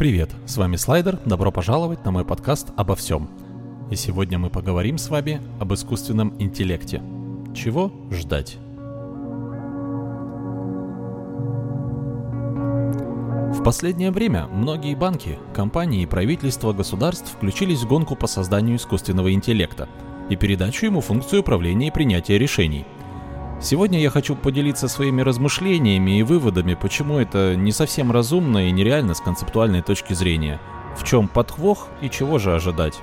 Привет, с вами Слайдер, добро пожаловать на мой подкаст обо всем. И сегодня мы поговорим с вами об искусственном интеллекте. Чего ждать? В последнее время многие банки, компании и правительства государств включились в гонку по созданию искусственного интеллекта и передачу ему функцию управления и принятия решений – Сегодня я хочу поделиться своими размышлениями и выводами, почему это не совсем разумно и нереально с концептуальной точки зрения. В чем подхвох и чего же ожидать.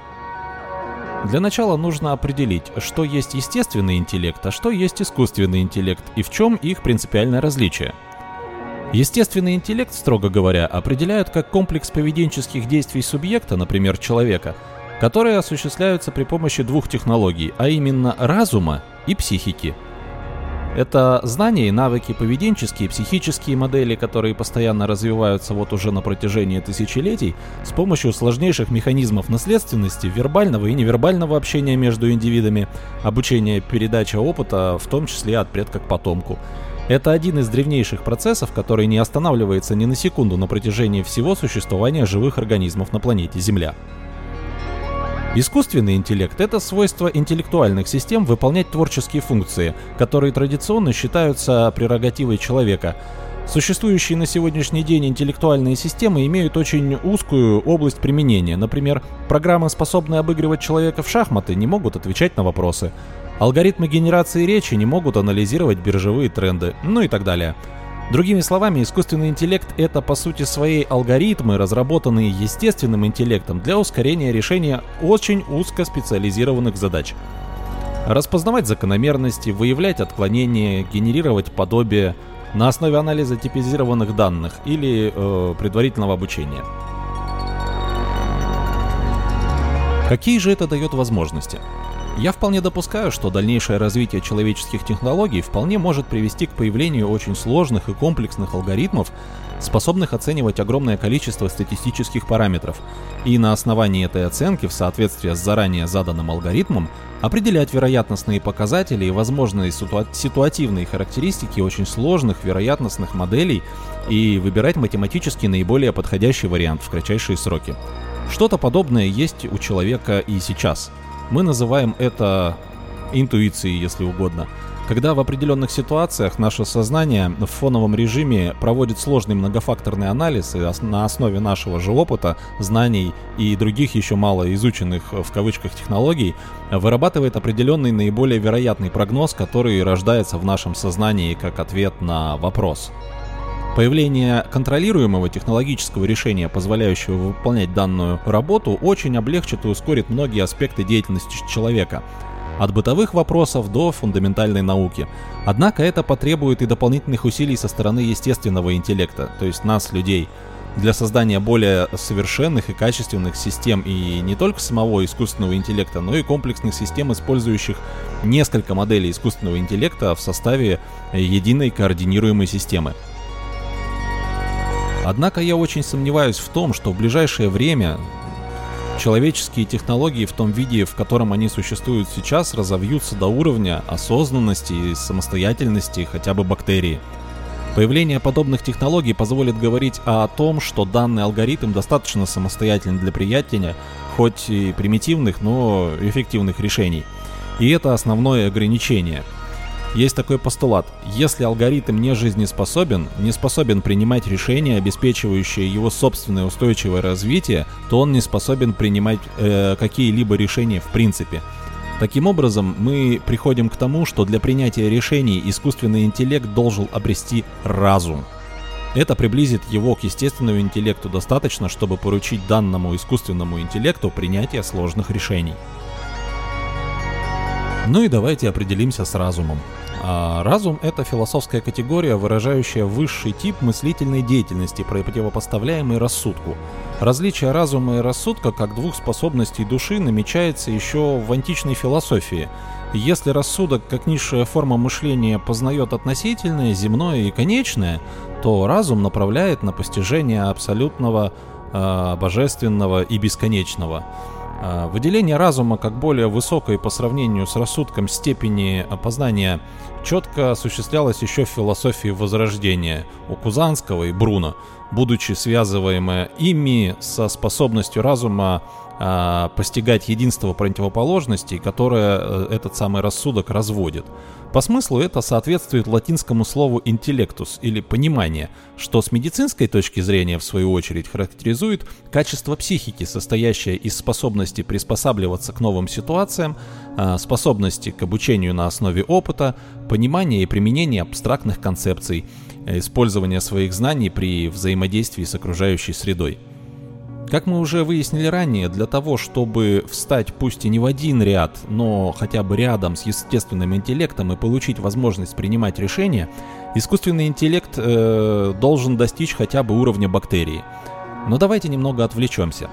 Для начала нужно определить, что есть естественный интеллект, а что есть искусственный интеллект и в чем их принципиальное различие. Естественный интеллект, строго говоря, определяют как комплекс поведенческих действий субъекта, например, человека, которые осуществляются при помощи двух технологий, а именно разума и психики – это знания и навыки, поведенческие, психические модели, которые постоянно развиваются вот уже на протяжении тысячелетий с помощью сложнейших механизмов наследственности, вербального и невербального общения между индивидами, обучения, передача опыта, в том числе от предка к потомку. Это один из древнейших процессов, который не останавливается ни на секунду на протяжении всего существования живых организмов на планете Земля. Искусственный интеллект – это свойство интеллектуальных систем выполнять творческие функции, которые традиционно считаются прерогативой человека. Существующие на сегодняшний день интеллектуальные системы имеют очень узкую область применения. Например, программы, способные обыгрывать человека в шахматы, не могут отвечать на вопросы. Алгоритмы генерации речи не могут анализировать биржевые тренды, ну и так далее – Другими словами, искусственный интеллект — это по сути свои алгоритмы, разработанные естественным интеллектом для ускорения решения очень узкоспециализированных задач. Распознавать закономерности, выявлять отклонения, генерировать подобие на основе анализа типизированных данных или э, предварительного обучения. Какие же это дает возможности? Я вполне допускаю, что дальнейшее развитие человеческих технологий вполне может привести к появлению очень сложных и комплексных алгоритмов, способных оценивать огромное количество статистических параметров, и на основании этой оценки в соответствии с заранее заданным алгоритмом определять вероятностные показатели и возможные ситуа- ситуативные характеристики очень сложных вероятностных моделей и выбирать математически наиболее подходящий вариант в кратчайшие сроки. Что-то подобное есть у человека и сейчас – мы называем это интуицией, если угодно. Когда в определенных ситуациях наше сознание в фоновом режиме проводит сложный многофакторный анализ и на основе нашего же опыта, знаний и других еще мало изученных в кавычках технологий, вырабатывает определенный наиболее вероятный прогноз, который рождается в нашем сознании как ответ на вопрос. Появление контролируемого технологического решения, позволяющего выполнять данную работу, очень облегчит и ускорит многие аспекты деятельности человека, от бытовых вопросов до фундаментальной науки. Однако это потребует и дополнительных усилий со стороны естественного интеллекта, то есть нас, людей, для создания более совершенных и качественных систем и не только самого искусственного интеллекта, но и комплексных систем, использующих несколько моделей искусственного интеллекта в составе единой координируемой системы. Однако я очень сомневаюсь в том, что в ближайшее время человеческие технологии в том виде, в котором они существуют сейчас, разовьются до уровня осознанности и самостоятельности хотя бы бактерии. Появление подобных технологий позволит говорить о том, что данный алгоритм достаточно самостоятельный для приятия, хоть и примитивных, но эффективных решений. И это основное ограничение – есть такой постулат. Если алгоритм не жизнеспособен, не способен принимать решения, обеспечивающие его собственное устойчивое развитие, то он не способен принимать э, какие-либо решения в принципе. Таким образом, мы приходим к тому, что для принятия решений искусственный интеллект должен обрести разум. Это приблизит его к естественному интеллекту достаточно, чтобы поручить данному искусственному интеллекту принятие сложных решений. Ну и давайте определимся с разумом. А разум — это философская категория, выражающая высший тип мыслительной деятельности, противопоставляемый рассудку. Различие разума и рассудка как двух способностей души намечается еще в античной философии. Если рассудок, как низшая форма мышления, познает относительное, земное и конечное, то разум направляет на постижение абсолютного, э, божественного и бесконечного. А, выделение разума как более высокой по сравнению с рассудком степени опознания четко осуществлялось еще в философии Возрождения у Кузанского и Бруно, будучи связываемое ими со способностью разума а, постигать единство противоположностей, которое э, этот самый рассудок разводит. По смыслу это соответствует латинскому слову «интеллектус» или «понимание», что с медицинской точки зрения, в свою очередь, характеризует качество психики, состоящее из способности приспосабливаться к новым ситуациям, а, способности к обучению на основе опыта, понимания и применения абстрактных концепций, э, использования своих знаний при взаимодействии с окружающей средой. Как мы уже выяснили ранее, для того, чтобы встать пусть и не в один ряд, но хотя бы рядом с естественным интеллектом и получить возможность принимать решения, искусственный интеллект э, должен достичь хотя бы уровня бактерии. Но давайте немного отвлечемся.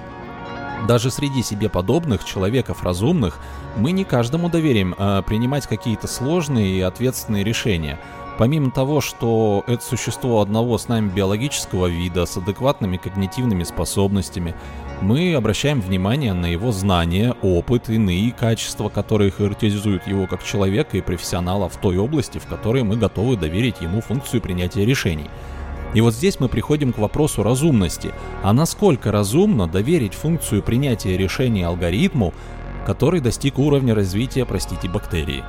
Даже среди себе подобных человеков разумных мы не каждому доверим э, принимать какие-то сложные и ответственные решения – Помимо того, что это существо одного с нами биологического вида, с адекватными когнитивными способностями, мы обращаем внимание на его знания, опыт, иные качества, которые характеризуют его как человека и профессионала в той области, в которой мы готовы доверить ему функцию принятия решений. И вот здесь мы приходим к вопросу разумности. А насколько разумно доверить функцию принятия решений алгоритму, который достиг уровня развития, простите, бактерии?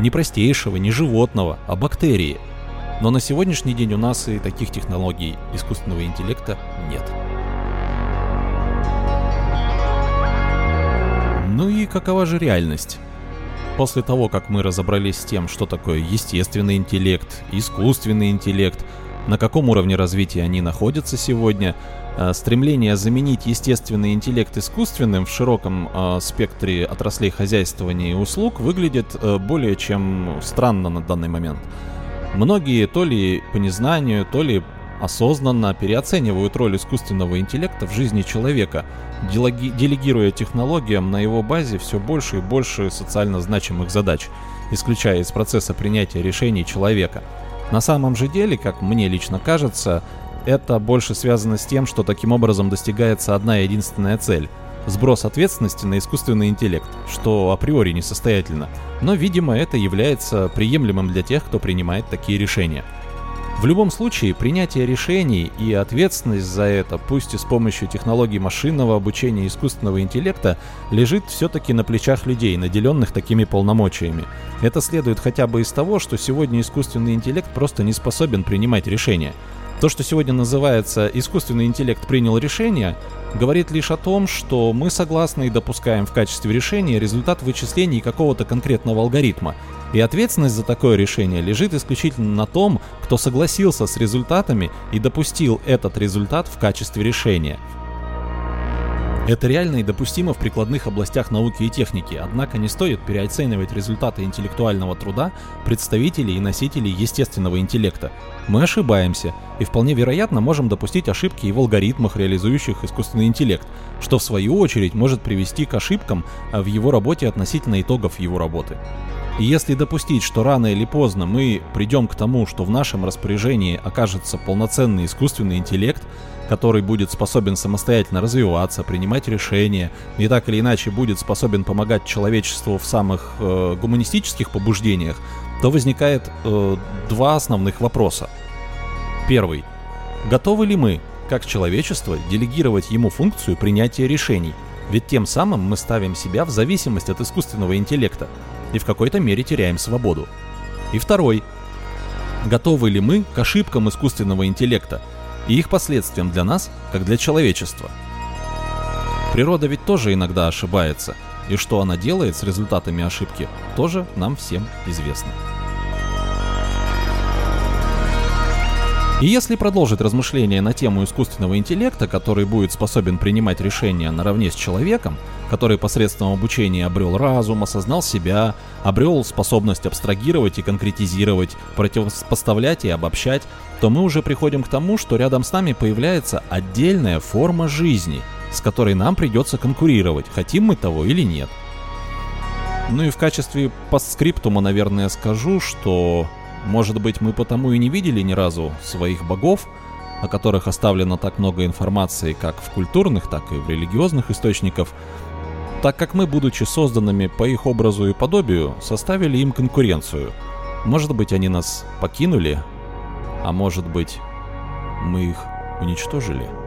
Не простейшего, не животного, а бактерии. Но на сегодняшний день у нас и таких технологий искусственного интеллекта нет. Ну и какова же реальность? После того, как мы разобрались с тем, что такое естественный интеллект, искусственный интеллект, на каком уровне развития они находятся сегодня, стремление заменить естественный интеллект искусственным в широком э, спектре отраслей хозяйствования и услуг выглядит э, более чем странно на данный момент. Многие то ли по незнанию, то ли осознанно переоценивают роль искусственного интеллекта в жизни человека, делегируя технологиям на его базе все больше и больше социально значимых задач, исключая из процесса принятия решений человека. На самом же деле, как мне лично кажется, это больше связано с тем, что таким образом достигается одна единственная цель – сброс ответственности на искусственный интеллект, что априори несостоятельно, но, видимо, это является приемлемым для тех, кто принимает такие решения. В любом случае, принятие решений и ответственность за это, пусть и с помощью технологий машинного обучения и искусственного интеллекта, лежит все-таки на плечах людей, наделенных такими полномочиями. Это следует хотя бы из того, что сегодня искусственный интеллект просто не способен принимать решения – то, что сегодня называется «искусственный интеллект принял решение», говорит лишь о том, что мы согласны и допускаем в качестве решения результат вычислений какого-то конкретного алгоритма. И ответственность за такое решение лежит исключительно на том, кто согласился с результатами и допустил этот результат в качестве решения – это реально и допустимо в прикладных областях науки и техники, однако не стоит переоценивать результаты интеллектуального труда представителей и носителей естественного интеллекта. Мы ошибаемся, и вполне вероятно можем допустить ошибки и в алгоритмах, реализующих искусственный интеллект, что в свою очередь может привести к ошибкам а, в его работе относительно итогов его работы. И если допустить, что рано или поздно мы придем к тому, что в нашем распоряжении окажется полноценный искусственный интеллект, который будет способен самостоятельно развиваться, принимать решения и так или иначе будет способен помогать человечеству в самых э, гуманистических побуждениях, то возникает э, два основных вопроса. Первый. Готовы ли мы, как человечество, делегировать ему функцию принятия решений? Ведь тем самым мы ставим себя в зависимость от искусственного интеллекта и в какой-то мере теряем свободу. И второй. Готовы ли мы к ошибкам искусственного интеллекта, и их последствиям для нас, как для человечества. Природа ведь тоже иногда ошибается, и что она делает с результатами ошибки, тоже нам всем известно. И если продолжить размышления на тему искусственного интеллекта, который будет способен принимать решения наравне с человеком, который посредством обучения обрел разум, осознал себя, обрел способность абстрагировать и конкретизировать, противопоставлять и обобщать, то мы уже приходим к тому, что рядом с нами появляется отдельная форма жизни, с которой нам придется конкурировать, хотим мы того или нет. Ну и в качестве постскриптума, наверное, скажу, что может быть, мы потому и не видели ни разу своих богов, о которых оставлено так много информации как в культурных, так и в религиозных источниках, так как мы, будучи созданными по их образу и подобию, составили им конкуренцию. Может быть, они нас покинули, а может быть, мы их уничтожили.